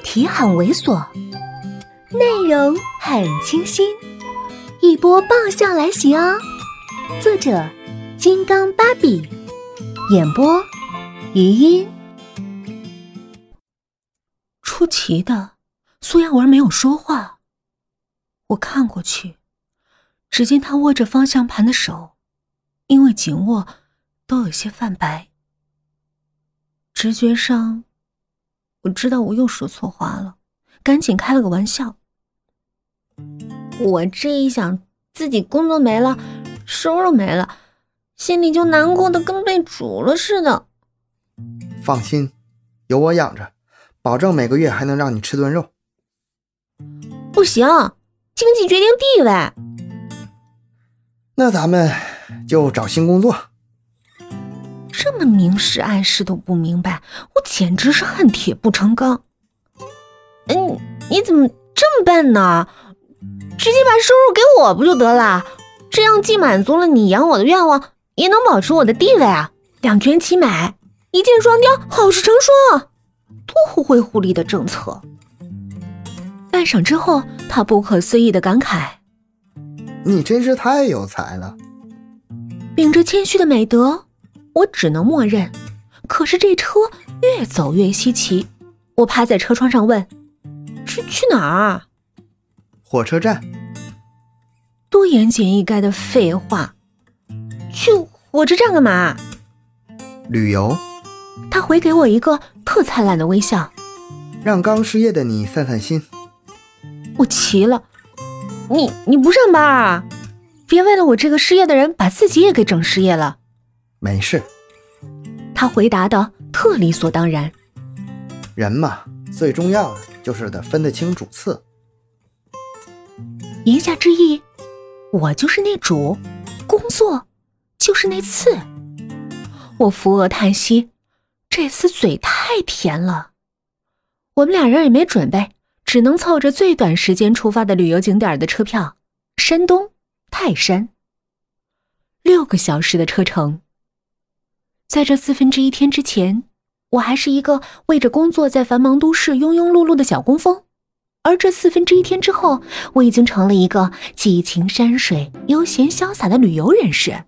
题很猥琐，内容很清新，一波爆笑来袭哦！作者：金刚芭比，演播：余音。出奇的，苏亚文没有说话。我看过去，只见他握着方向盘的手，因为紧握，都有些泛白。直觉上。我知道我又说错话了，赶紧开了个玩笑。我这一想，自己工作没了，收入没了，心里就难过的跟被煮了似的。放心，有我养着，保证每个月还能让你吃顿肉。不行，经济决定地位。那咱们就找新工作。这么明示暗示都不明白，我简直是恨铁不成钢。嗯，你怎么这么笨呢？直接把收入给我不就得了？这样既满足了你养我的愿望，也能保持我的地位啊！两全其美，一箭双雕，好事成双，多互惠互利的政策。半晌之后，他不可思议的感慨：“你真是太有才了。”秉着谦虚的美德。我只能默认，可是这车越走越稀奇。我趴在车窗上问：“是去哪儿？”火车站。多言简意赅的废话。去火车站干嘛？旅游。他回给我一个特灿烂的微笑，让刚失业的你散散心。我急了：“你你不上班啊？别为了我这个失业的人，把自己也给整失业了。”没事，他回答的特理所当然。人嘛，最重要的就是得分得清主次。言下之意，我就是那主，工作就是那次。我扶额叹息，这次嘴太甜了。我们俩人也没准备，只能凑着最短时间出发的旅游景点的车票——山东泰山。六个小时的车程。在这四分之一天之前，我还是一个为着工作在繁忙都市庸庸碌碌的小工蜂；而这四分之一天之后，我已经成了一个寄情山水、悠闲潇洒的旅游人士。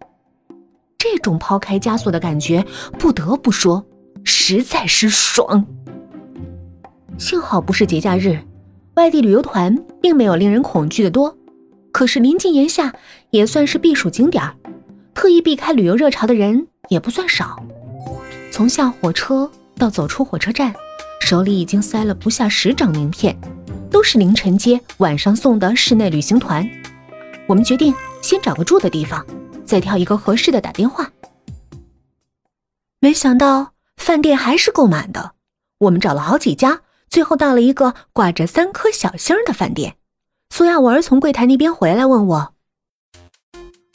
这种抛开枷锁的感觉，不得不说，实在是爽。幸好不是节假日，外地旅游团并没有令人恐惧的多。可是临近炎夏，也算是避暑景点儿特意避开旅游热潮的人。也不算少，从下火车到走出火车站，手里已经塞了不下十张名片，都是凌晨接、晚上送的室内旅行团。我们决定先找个住的地方，再挑一个合适的打电话。没想到饭店还是够满的，我们找了好几家，最后到了一个挂着三颗小星的饭店。苏亚文从柜台那边回来问我。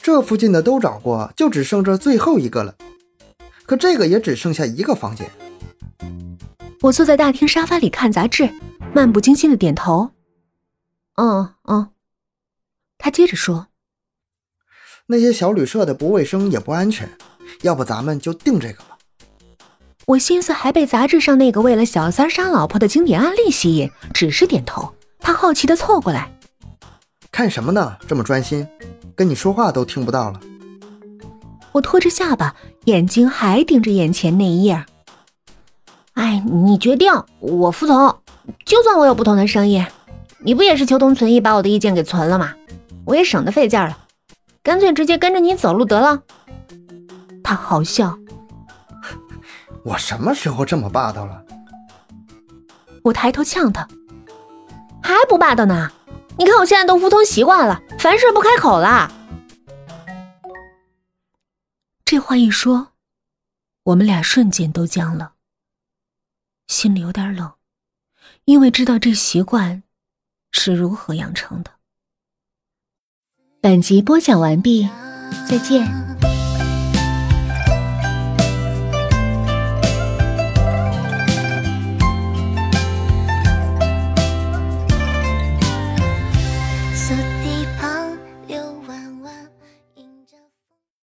这附近的都找过，就只剩这最后一个了。可这个也只剩下一个房间。我坐在大厅沙发里看杂志，漫不经心的点头。嗯嗯。他接着说：“那些小旅社的不卫生也不安全，要不咱们就定这个吧。”我心思还被杂志上那个为了小三杀老婆的经典案例吸引，只是点头。他好奇的凑过来：“看什么呢？这么专心。”跟你说话都听不到了。我拖着下巴，眼睛还盯着眼前那一页。哎，你决定，我服从。就算我有不同的声音，你不也是求同存异，把我的意见给存了吗？我也省得费劲了，干脆直接跟着你走路得了。他好笑。我什么时候这么霸道了？我抬头呛他，还不霸道呢？你看我现在都服从习惯了，凡事不开口了。这话一说，我们俩瞬间都僵了，心里有点冷，因为知道这习惯是如何养成的。本集播讲完毕，再见。